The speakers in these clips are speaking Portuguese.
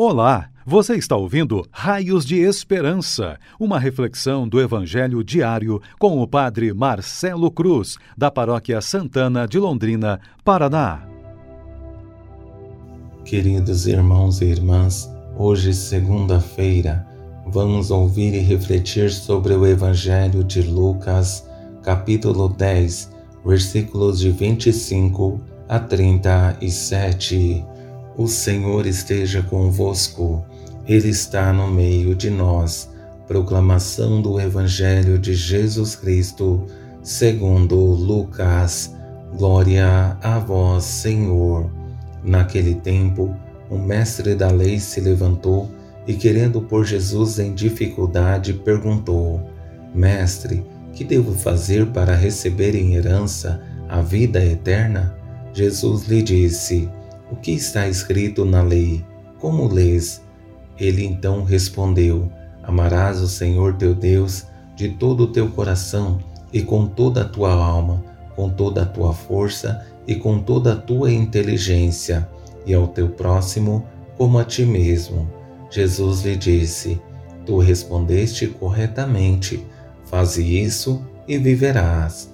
Olá, você está ouvindo Raios de Esperança, uma reflexão do Evangelho diário com o Padre Marcelo Cruz, da Paróquia Santana de Londrina, Paraná. Queridos irmãos e irmãs, hoje, segunda-feira, vamos ouvir e refletir sobre o Evangelho de Lucas, capítulo 10, versículos de 25 a 37. O Senhor esteja convosco, Ele está no meio de nós. Proclamação do Evangelho de Jesus Cristo, segundo Lucas. Glória a vós, Senhor. Naquele tempo, o mestre da lei se levantou e, querendo pôr Jesus em dificuldade, perguntou: Mestre, que devo fazer para receber em herança a vida eterna? Jesus lhe disse: o que está escrito na lei? Como lês? Ele então respondeu: Amarás o Senhor teu Deus de todo o teu coração e com toda a tua alma, com toda a tua força e com toda a tua inteligência, e ao teu próximo como a ti mesmo. Jesus lhe disse: Tu respondeste corretamente, faze isso e viverás.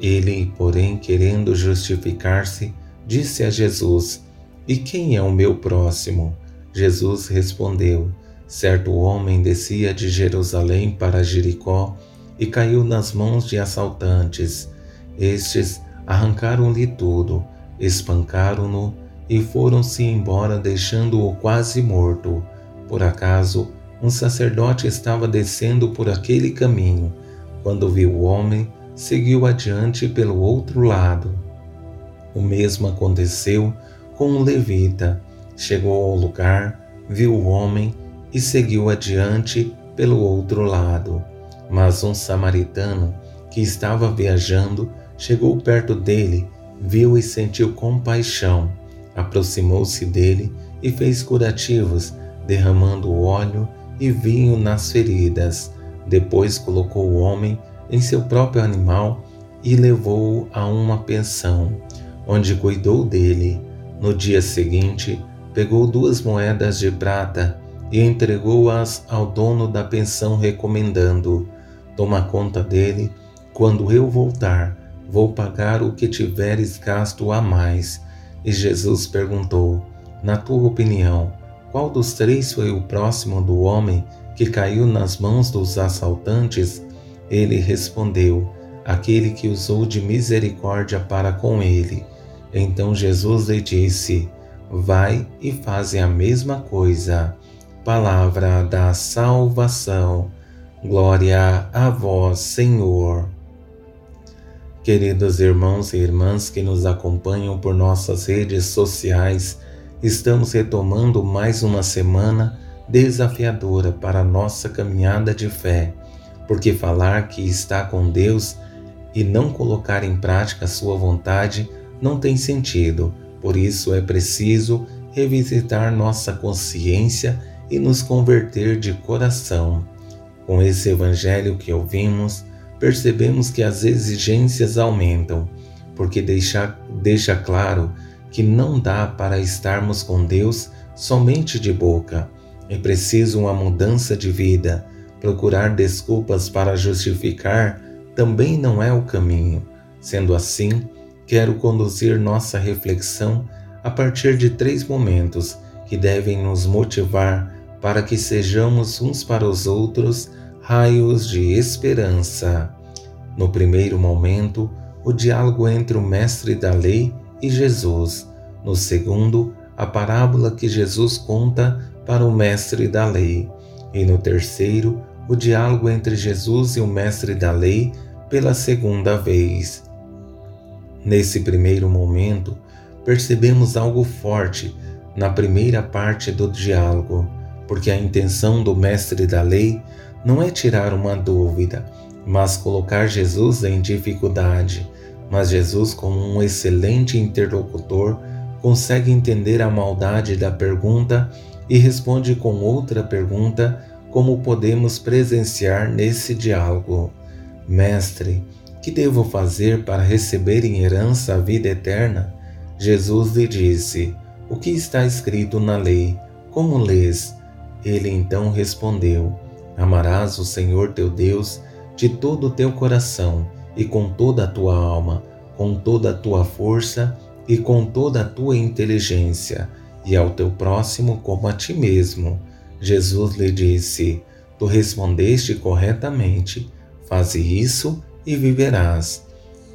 Ele, porém, querendo justificar-se, disse a Jesus: e quem é o meu próximo? Jesus respondeu: Certo homem descia de Jerusalém para Jericó e caiu nas mãos de assaltantes. Estes arrancaram-lhe tudo, espancaram-no e foram-se embora, deixando-o quase morto. Por acaso, um sacerdote estava descendo por aquele caminho. Quando viu o homem, seguiu adiante pelo outro lado. O mesmo aconteceu com um levita. Chegou ao lugar, viu o homem e seguiu adiante pelo outro lado. Mas um samaritano que estava viajando chegou perto dele, viu e sentiu compaixão. Aproximou-se dele e fez curativos, derramando óleo e vinho nas feridas. Depois colocou o homem em seu próprio animal e levou-o a uma pensão, onde cuidou dele. No dia seguinte, pegou duas moedas de prata e entregou-as ao dono da pensão, recomendando: Toma conta dele, quando eu voltar, vou pagar o que tiveres gasto a mais. E Jesus perguntou: Na tua opinião, qual dos três foi o próximo do homem que caiu nas mãos dos assaltantes? Ele respondeu: Aquele que usou de misericórdia para com ele. Então Jesus lhe disse: Vai e faze a mesma coisa. Palavra da salvação. Glória a vós, Senhor. Queridos irmãos e irmãs que nos acompanham por nossas redes sociais, estamos retomando mais uma semana desafiadora para nossa caminhada de fé, porque falar que está com Deus e não colocar em prática sua vontade não tem sentido, por isso é preciso revisitar nossa consciência e nos converter de coração. Com esse evangelho que ouvimos, percebemos que as exigências aumentam, porque deixa, deixa claro que não dá para estarmos com Deus somente de boca. É preciso uma mudança de vida. Procurar desculpas para justificar também não é o caminho. Sendo assim, quero conduzir nossa reflexão a partir de três momentos que devem nos motivar para que sejamos uns para os outros raios de esperança. No primeiro momento, o diálogo entre o mestre da lei e Jesus. No segundo, a parábola que Jesus conta para o mestre da lei. E no terceiro, o diálogo entre Jesus e o mestre da lei pela segunda vez. Nesse primeiro momento, percebemos algo forte na primeira parte do diálogo, porque a intenção do mestre da lei não é tirar uma dúvida, mas colocar Jesus em dificuldade. Mas Jesus, como um excelente interlocutor, consegue entender a maldade da pergunta e responde com outra pergunta, como podemos presenciar nesse diálogo. Mestre, que devo fazer para receber em herança a vida eterna? Jesus lhe disse: O que está escrito na lei? como lês? Ele então respondeu: Amarás o Senhor teu Deus de todo o teu coração e com toda a tua alma, com toda a tua força e com toda a tua inteligência, e ao teu próximo como a ti mesmo. Jesus lhe disse: Tu respondeste corretamente, faze isso e viverás.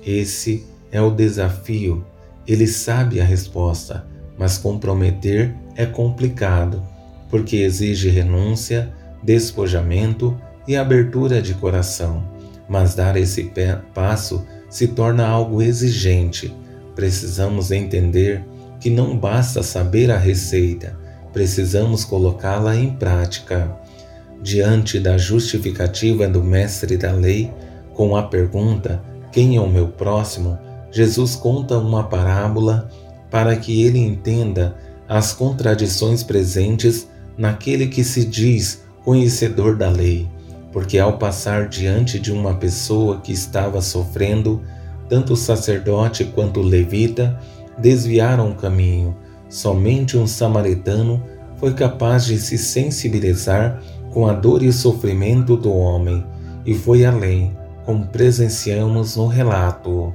Esse é o desafio. Ele sabe a resposta, mas comprometer é complicado, porque exige renúncia, despojamento e abertura de coração. Mas dar esse passo se torna algo exigente. Precisamos entender que não basta saber a receita, precisamos colocá-la em prática. Diante da justificativa do mestre da lei, com a pergunta: Quem é o meu próximo? Jesus conta uma parábola para que ele entenda as contradições presentes naquele que se diz conhecedor da lei, porque ao passar diante de uma pessoa que estava sofrendo, tanto o sacerdote quanto o levita desviaram o caminho. Somente um samaritano foi capaz de se sensibilizar com a dor e o sofrimento do homem e foi além, como presenciamos no relato.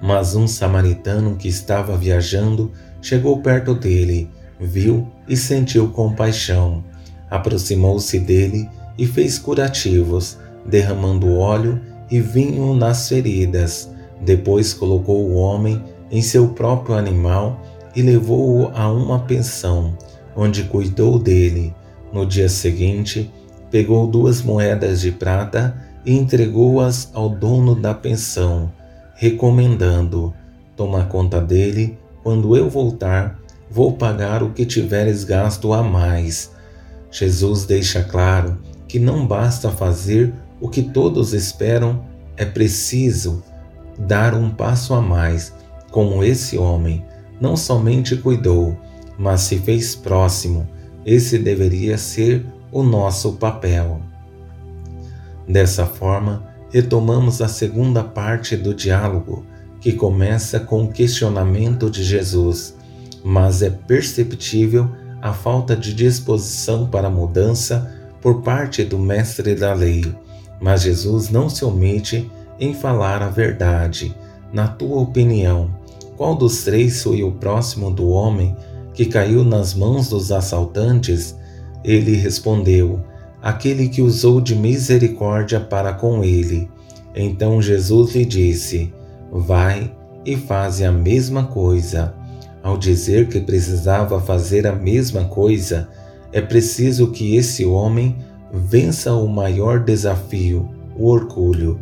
Mas um samaritano que estava viajando chegou perto dele, viu e sentiu compaixão. Aproximou-se dele e fez curativos, derramando óleo e vinho nas feridas. Depois colocou o homem em seu próprio animal e levou-o a uma pensão, onde cuidou dele. No dia seguinte, pegou duas moedas de prata e entregou-as ao dono da pensão, recomendando: Toma conta dele, quando eu voltar, vou pagar o que tiveres gasto a mais. Jesus deixa claro que não basta fazer o que todos esperam, é preciso dar um passo a mais como esse homem não somente cuidou, mas se fez próximo. Esse deveria ser o nosso papel. Dessa forma, retomamos a segunda parte do diálogo, que começa com o questionamento de Jesus, mas é perceptível a falta de disposição para mudança por parte do mestre da lei. Mas Jesus não se omite em falar a verdade. Na tua opinião, qual dos três foi o próximo do homem que caiu nas mãos dos assaltantes? Ele respondeu: Aquele que usou de misericórdia para com ele. Então Jesus lhe disse: Vai e faze a mesma coisa. Ao dizer que precisava fazer a mesma coisa, é preciso que esse homem vença o maior desafio, o orgulho.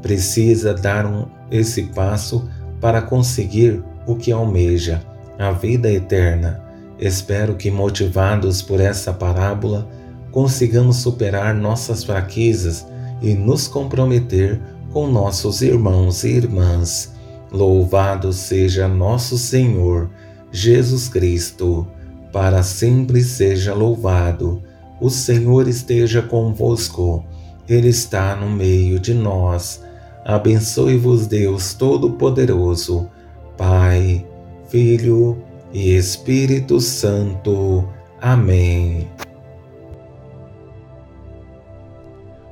Precisa dar um, esse passo para conseguir o que almeja, a vida eterna. Espero que, motivados por essa parábola, consigamos superar nossas fraquezas e nos comprometer com nossos irmãos e irmãs. Louvado seja nosso Senhor Jesus Cristo, para sempre seja louvado. O Senhor esteja convosco, Ele está no meio de nós Abençoe-vos Deus Todo-Poderoso, Pai, Filho e Espírito Santo. Amém.